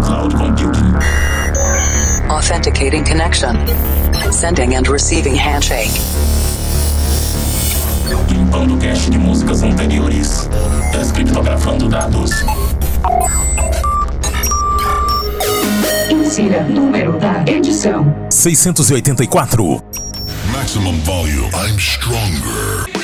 cloud computing. Authenticating connection. Sending and receiving handshake. Limpando cache de músicas anteriores. Descriptografando dados. Insira número da edição: 684. Maximum volume. I'm stronger.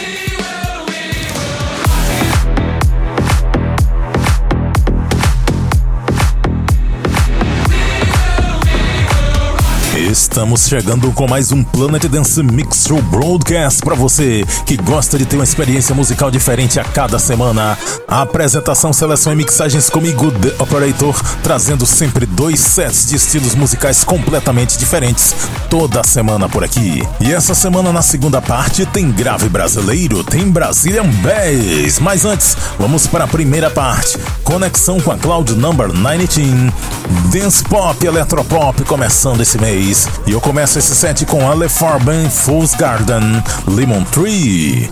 Estamos chegando com mais um Planet Dance Mix Show Broadcast para você que gosta de ter uma experiência musical diferente a cada semana. A apresentação, seleção e mixagens comigo, The Operator, trazendo sempre dois sets de estilos musicais completamente diferentes toda semana por aqui. E essa semana na segunda parte tem grave brasileiro, tem Brazilian Bass. Mas antes, vamos para a primeira parte. Conexão com a Cloud Number 19. Dance Pop, Electropop começando esse mês. E eu começo esse set com Ale Fool's Garden, Lemon Tree.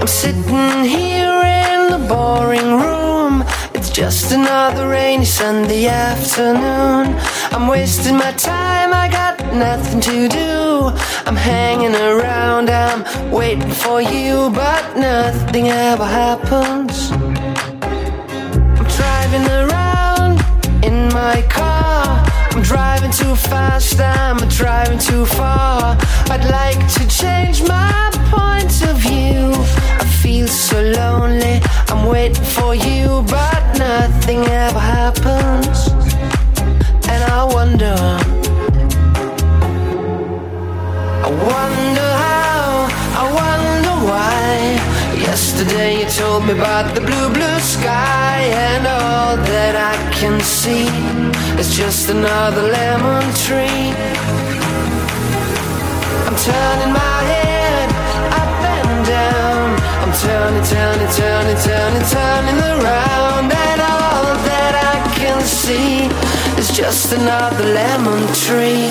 I'm sitting here in the boring room. It's just another rainy Sunday afternoon. I'm wasting my time, I got nothing to do. I'm hanging around, I'm waiting for you, but nothing ever happens. I'm driving around in my car. I'm driving too fast, I'm driving too far. I'd like to change my point of view. I feel so lonely, I'm waiting for you, but nothing ever happens. And I wonder, Yesterday you told me about the blue, blue sky, and all that I can see is just another lemon tree. I'm turning my head up and down. I'm turning, turning, turning, turning, turning around, and all that I can see is just another lemon tree.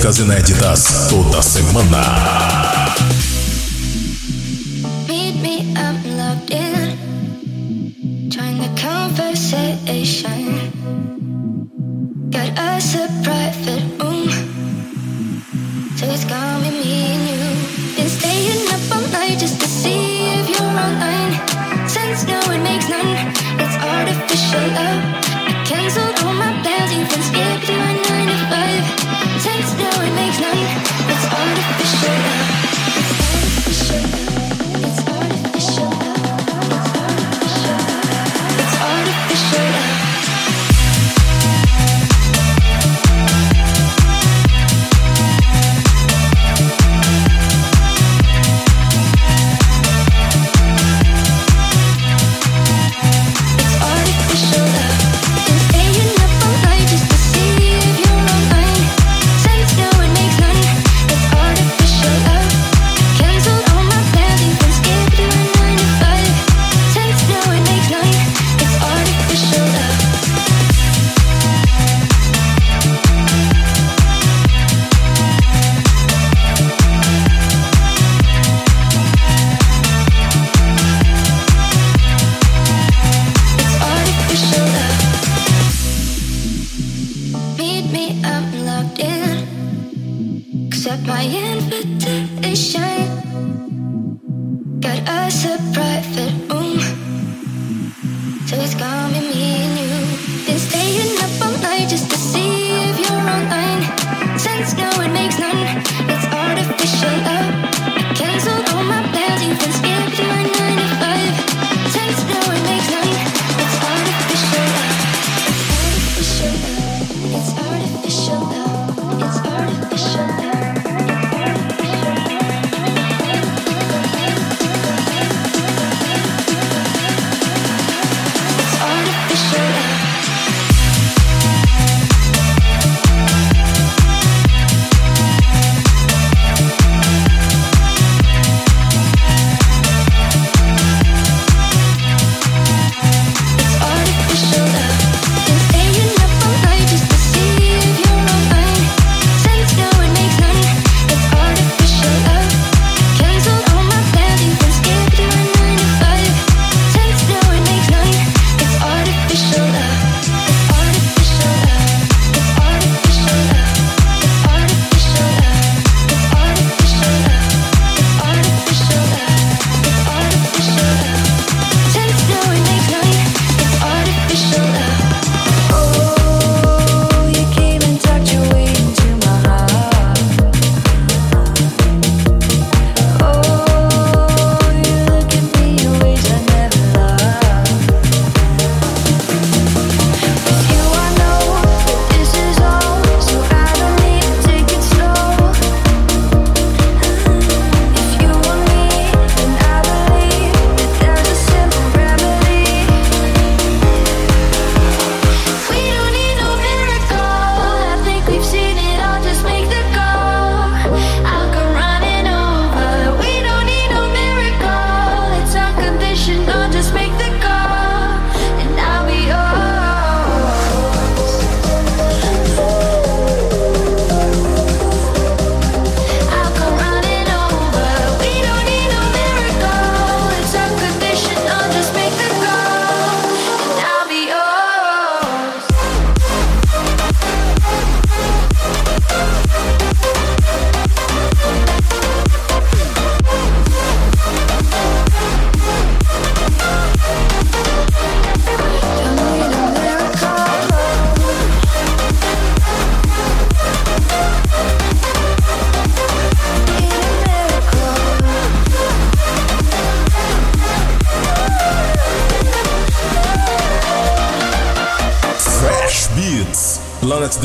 Músicas inéditas toda semana.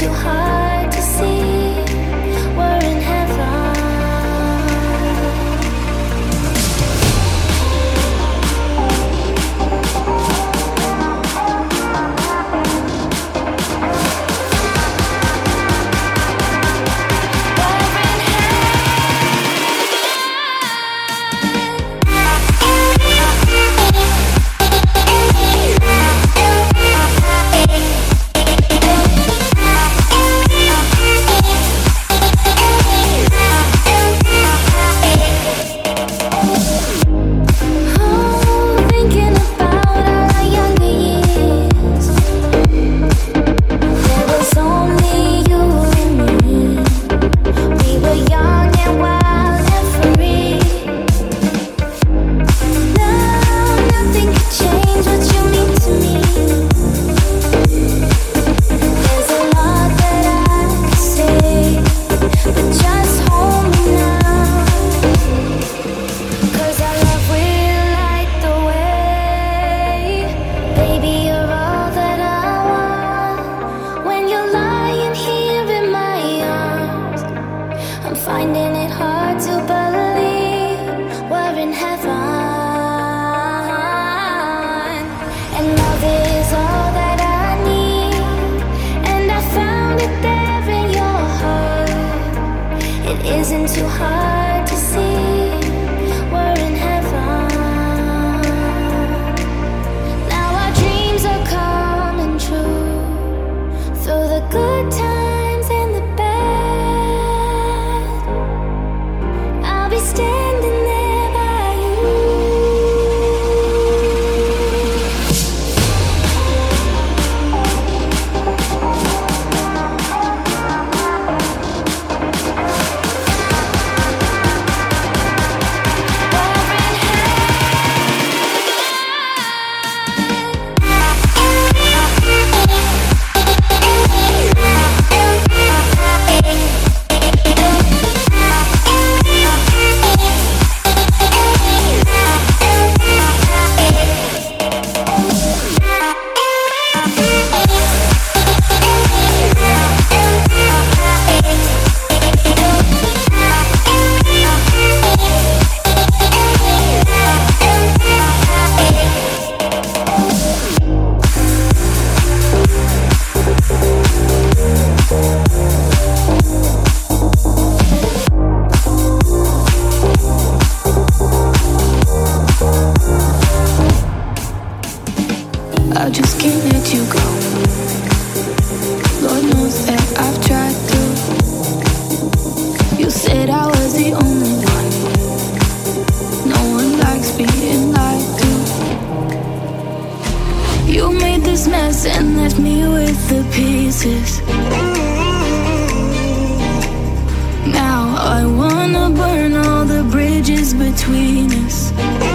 就好 between us.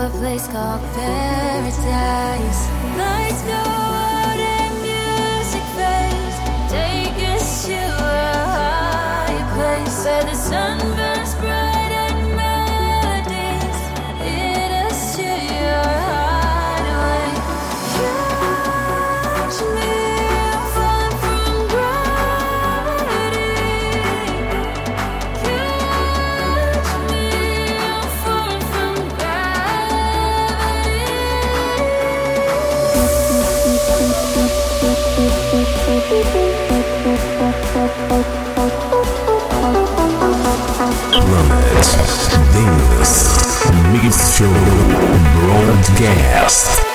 a place called paradise. Lights go out and music fades, us to a place where the sun. This Mix Show Broadcast.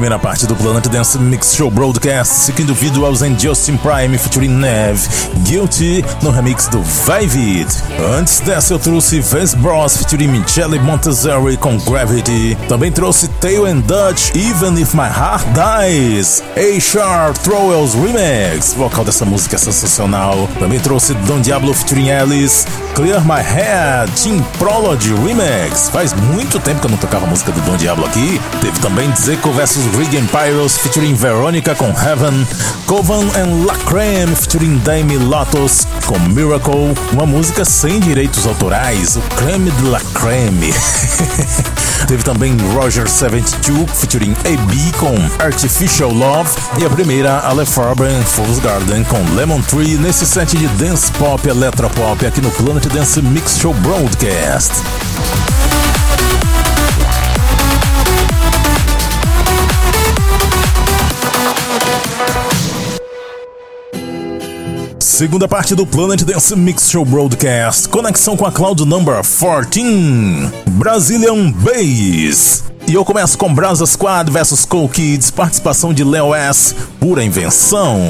Primeira parte do Planet Dance Mix Show Broadcast, seguindo visuals em Justin Prime featuring Nev, Guilty no remix do Vivid. Antes dessa eu trouxe Vance Bros featuring Michele Montezeri com Gravity. Também trouxe Tail and Dutch Even If My Heart Dies. A Sharp Throwells Remix. Vocal dessa música é sensacional. Também trouxe Don Diablo featuring Alice. Clear My Head, Team Prology Remix. Faz muito tempo que eu não tocava música do Don Diablo aqui. Teve também Zico vs Regan Pyros featuring Veronica com Heaven, Covan and La Creme featuring Dame Lotus com Miracle, uma música sem direitos autorais, o creme de La Creme. Teve também Roger 72 featuring AB com Artificial Love e a primeira Ale Farben Fool's Garden com Lemon Tree nesse set de dance pop eletropop aqui no Planet Dance Mix Show Broadcast. Segunda parte do Planet Dance Mix Show Broadcast. Conexão com a Cloud Number 14. Brazilian Bass. E eu começo com Brasa Squad vs Cool Kids, participação de Leo S, pura invenção.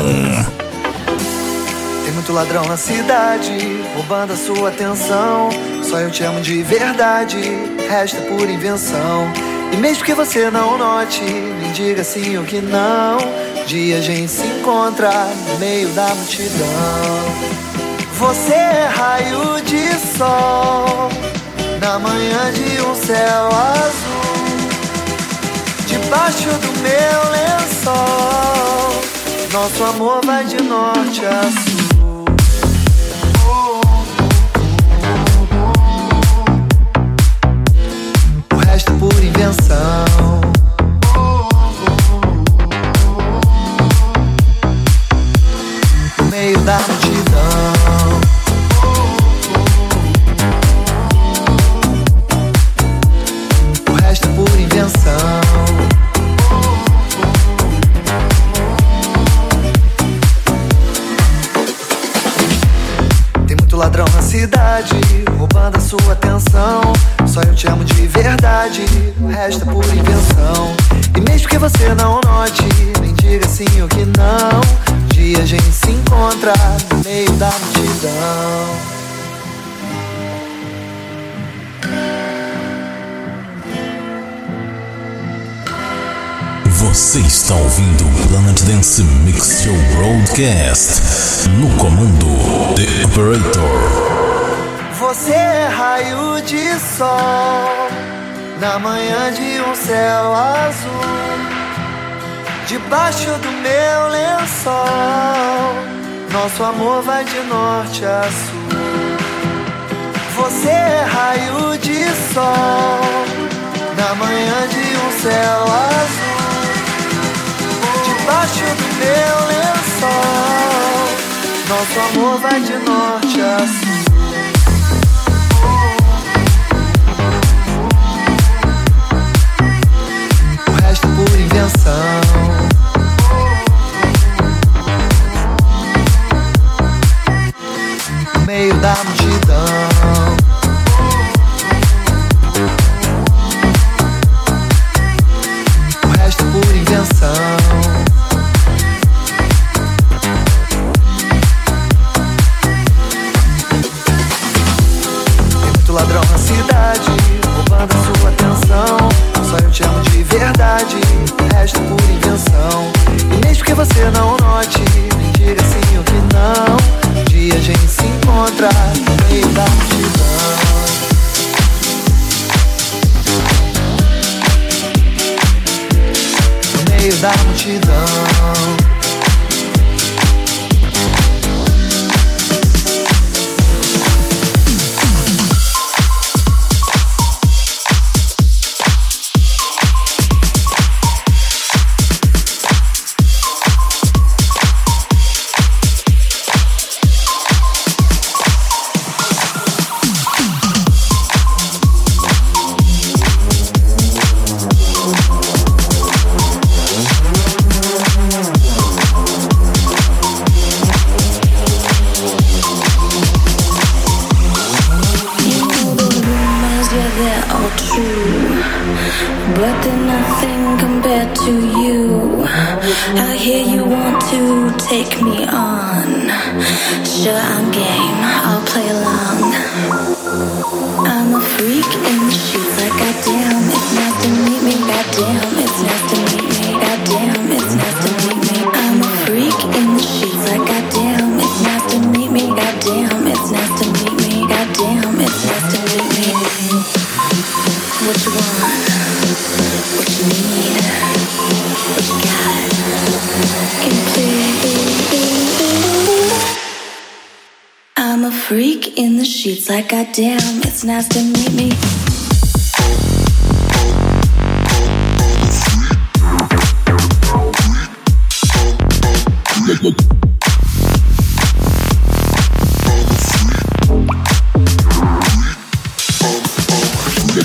Tem muito ladrão na cidade, roubando a sua atenção. Só eu te amo de verdade, resta pura invenção. E mesmo que você não note, me diga sim ou que não dia a gente se encontra no meio da multidão. Você é raio de sol na manhã de um céu azul. Debaixo do meu lençol, nosso amor vai de norte a sul. Por invenção. meio da multidão. O resto é por invenção. Tem muito ladrão na cidade, roubando a sua atenção. Só eu te amo de verdade, o resto é por invenção. E mesmo que você não note, nem diga sim ou que não dia a gente se encontra no meio da multidão. Você está ouvindo o Planet Dance Mix Show Broadcast no comando The Operator. Você é raio de sol na manhã de um céu azul. Debaixo do meu lençol, nosso amor vai de norte a sul. Você é raio de sol, na manhã de um céu azul. Debaixo do meu lençol, nosso amor vai de norte a sul. No meio da o resto é por invenção. E mesmo que você não note, me diga sim ou que não. Um dia a gente se encontra no meio da multidão. No meio da multidão.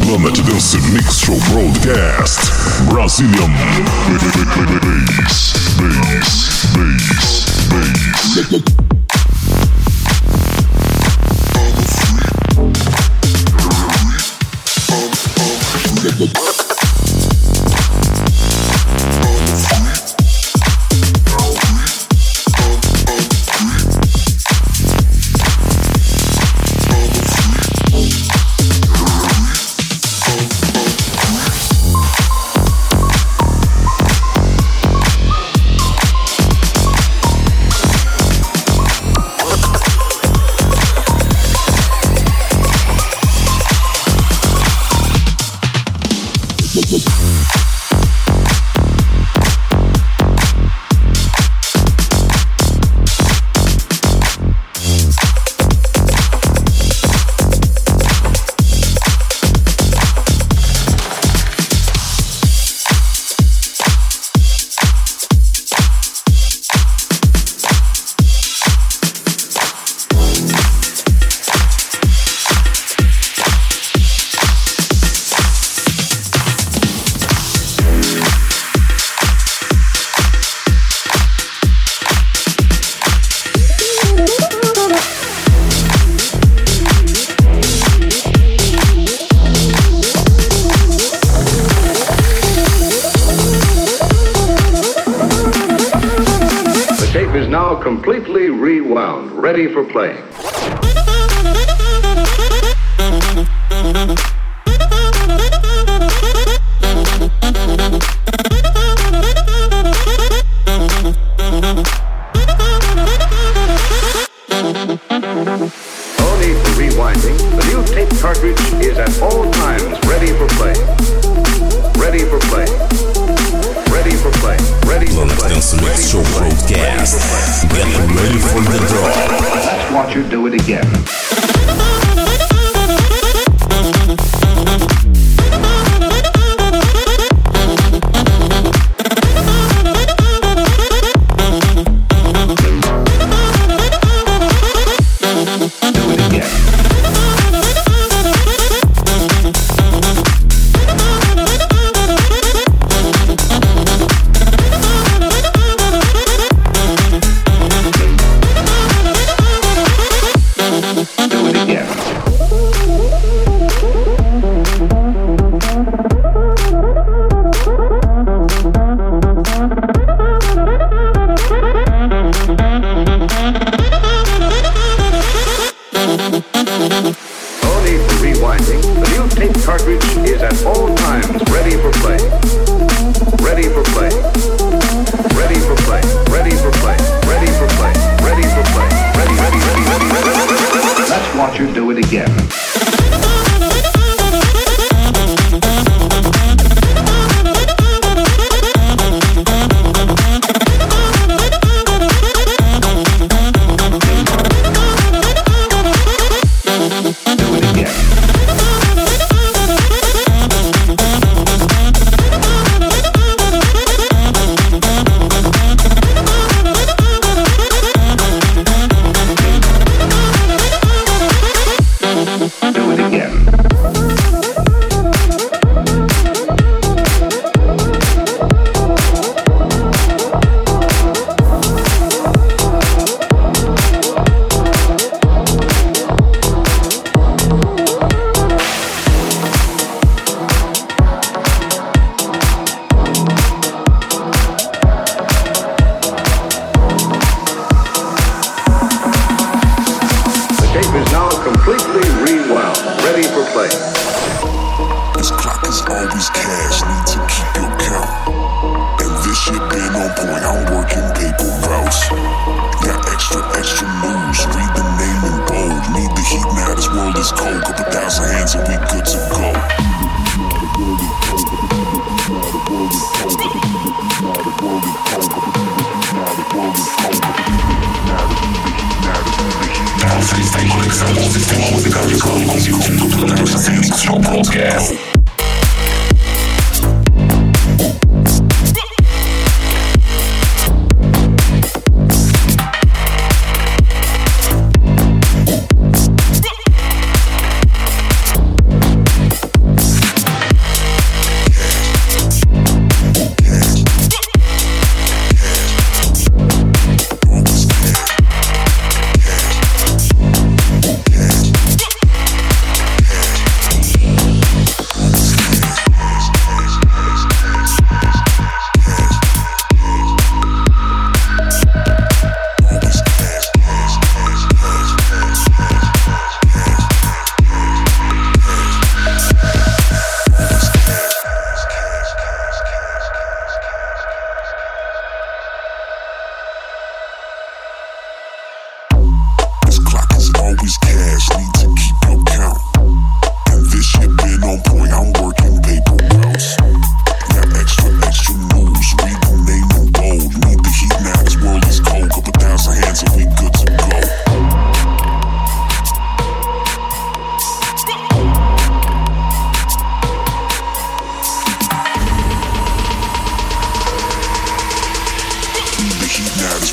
Planet Dance Mix Show Broadcast. Brazilian bass, bass, bass, bass.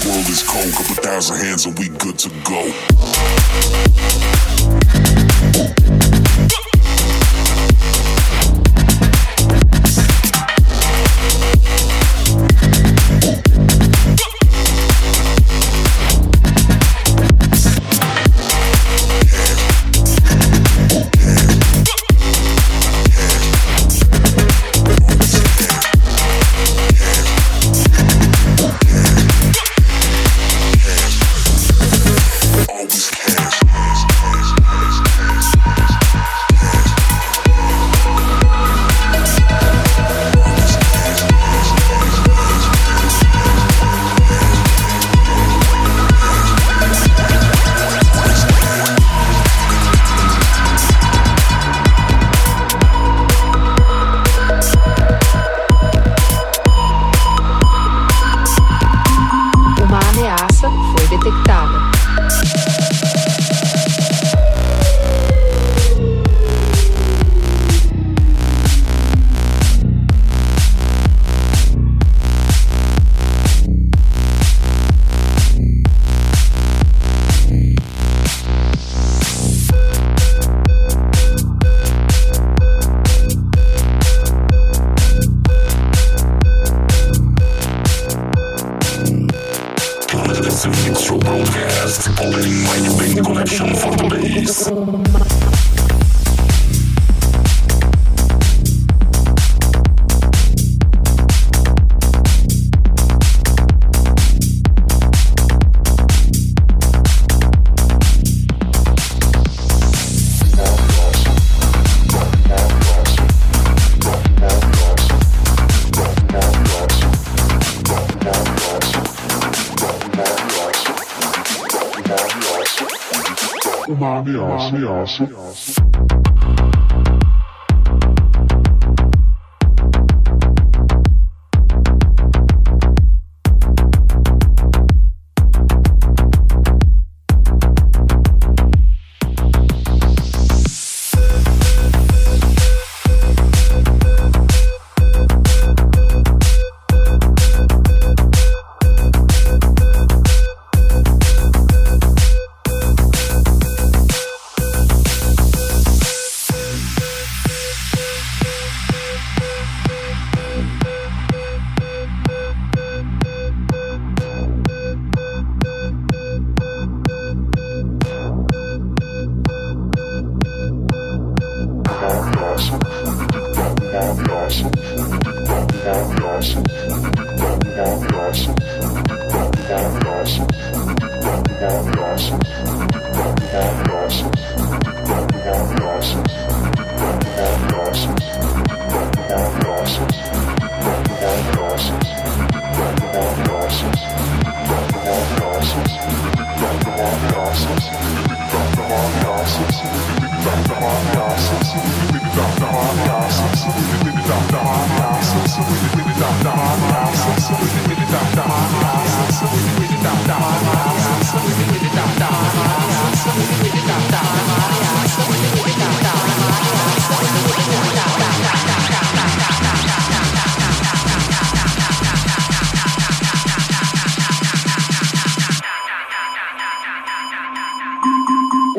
world is cold. Couple thousand hands and we good to go. ameaça. ameaça.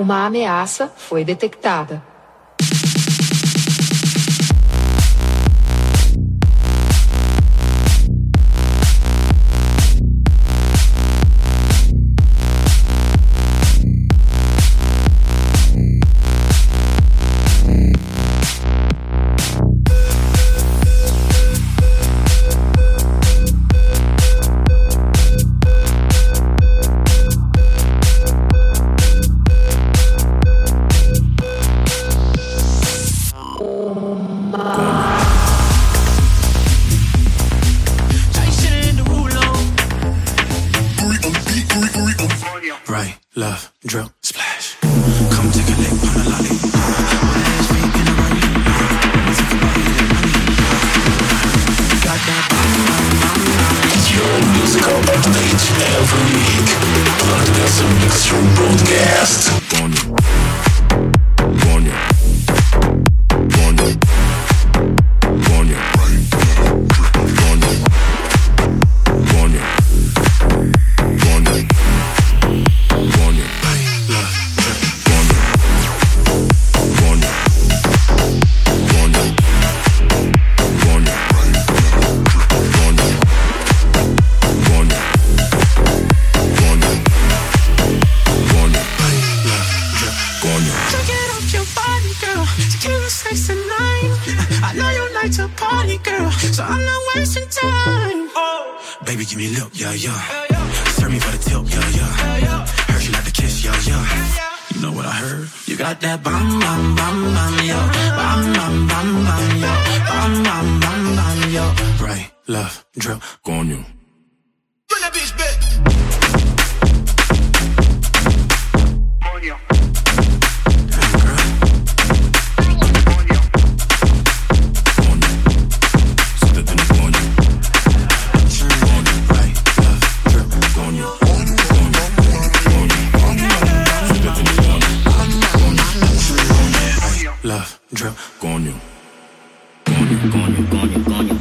Uma ameaça foi detectada. Baby, give me a look, yeah, yeah. Hell yeah. Serve me for the tip, yeah, yeah. Hell yeah. Heard you like to kiss, yeah, yeah. Hell yeah. You know what I heard? You got that bum, bum, bum, bum, yo. Bum, bum, bum, bum, yo. Bum, bum, bum, bum, yo. Right, left, drip, go on you. Coño, coño, coño, coño, coño.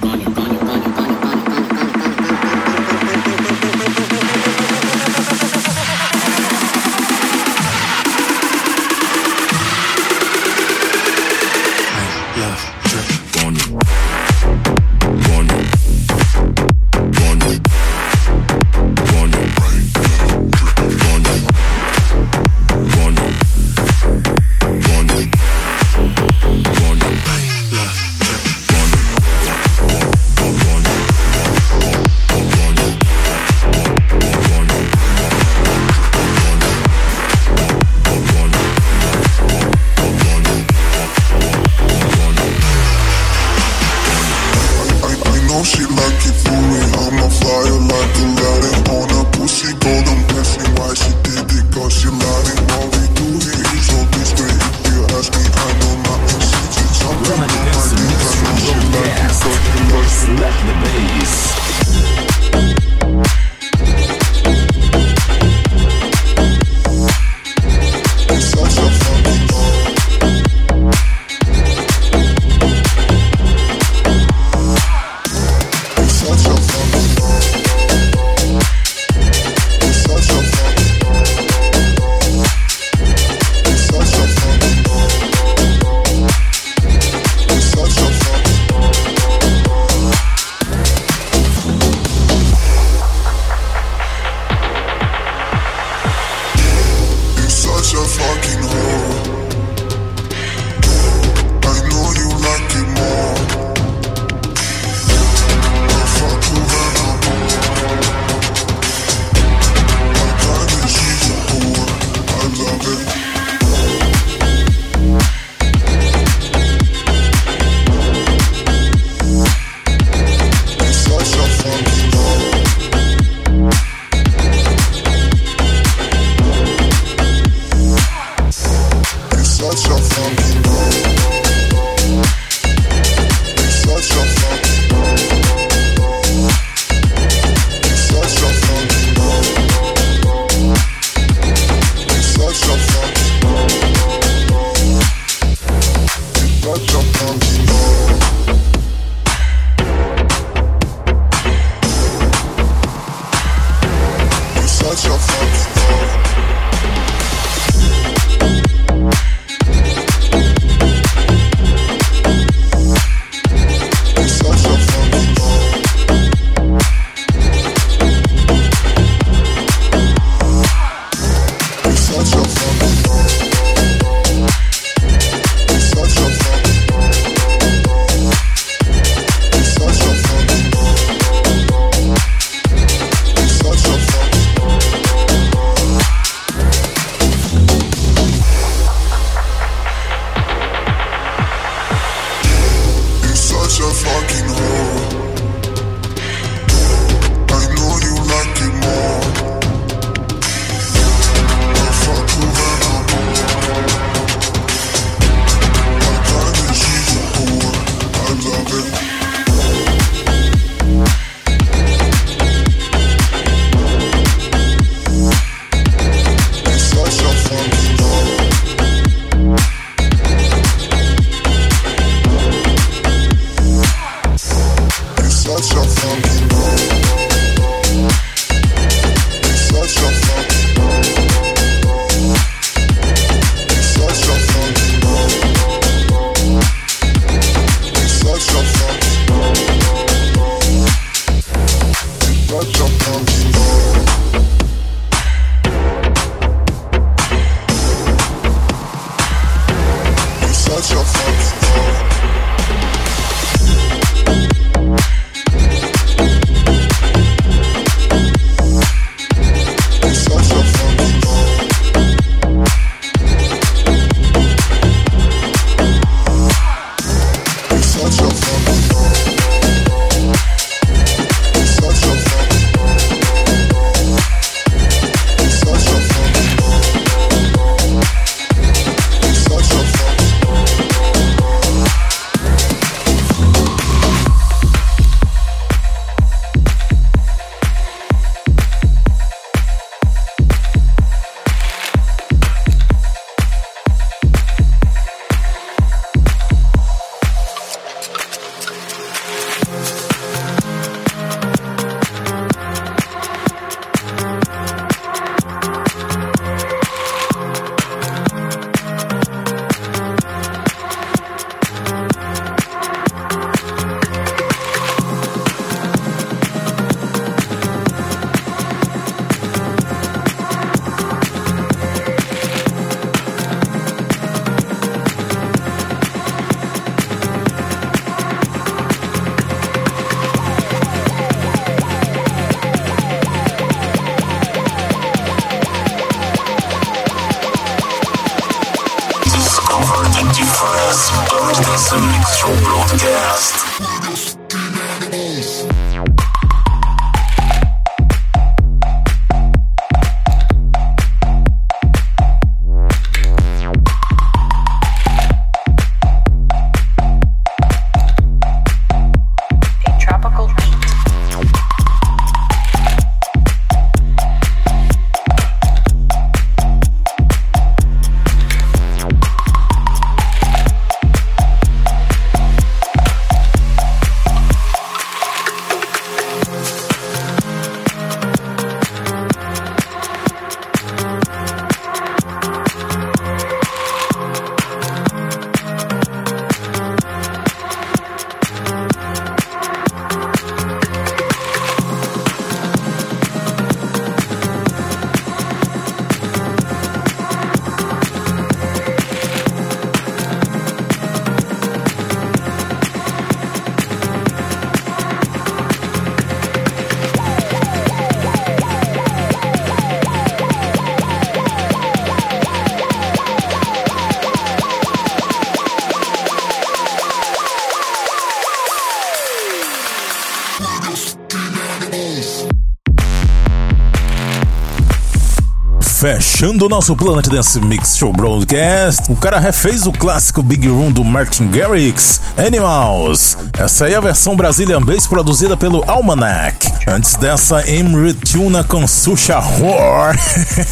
Fechando o nosso Planet Dance Mix Show Broadcast, o cara refez o clássico Big Room do Martin Garrix, Animals. Essa aí é a versão Brazilian Bass produzida pelo Almanac. Antes dessa, Emre Tuna com Susha War.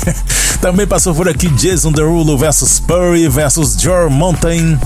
Também passou por aqui Jason Derulo versus Purry versus Joe Mountain,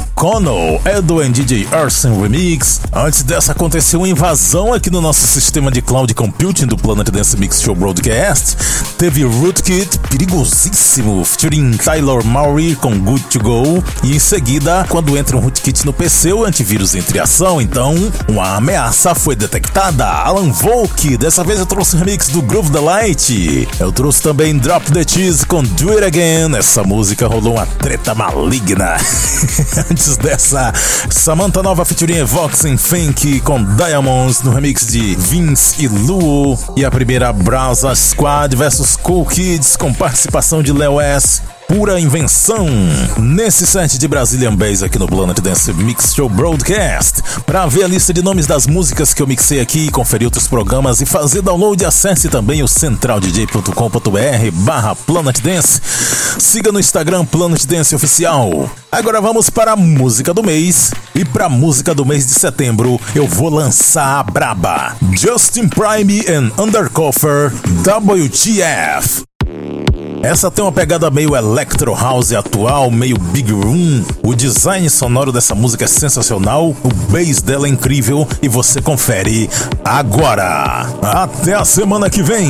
Edo and DJ Arson Remix. Antes dessa aconteceu uma invasão aqui no nosso sistema de cloud computing do Planet Dance Mix Show Broadcast. Teve Rootkit, perigosíssimo, featuring Tyler Maury com Good to Go. E em seguida, quando entra um rootkit no PC, o antivírus entra em ação. Então, uma ameaça foi detectada. Alan Volk, dessa vez eu trouxe o remix do Groove the Light. Eu trouxe também Drop the Cheese com Do It Again. Essa música rolou uma treta maligna. Antes dessa, Samantha Nova featuring Vox and Fink com Diamonds no remix de Vince e Luo. E a primeira Brasa Squad versus Cool Kids com participação de Leo S pura invenção. Nesse set de Brazilian Bass aqui no Planet Dance Mix Show Broadcast. Para ver a lista de nomes das músicas que eu mixei aqui, conferir outros programas e fazer download, acesse também o centraldj.com.br barra Planet Dance. Siga no Instagram Planet Dance Oficial. Agora vamos para a música do mês. E para a música do mês de setembro, eu vou lançar a braba. Justin Prime and Undercover WTF. Essa tem uma pegada meio electro house atual, meio big room. O design sonoro dessa música é sensacional, o bass dela é incrível e você confere agora. Até a semana que vem.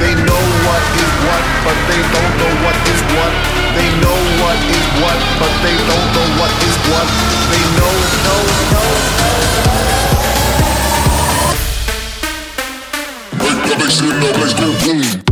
They know what is what, but they don't know what is what. They know what is what, but they don't know what is what. They know, know, know. Make the bass in the place go boom.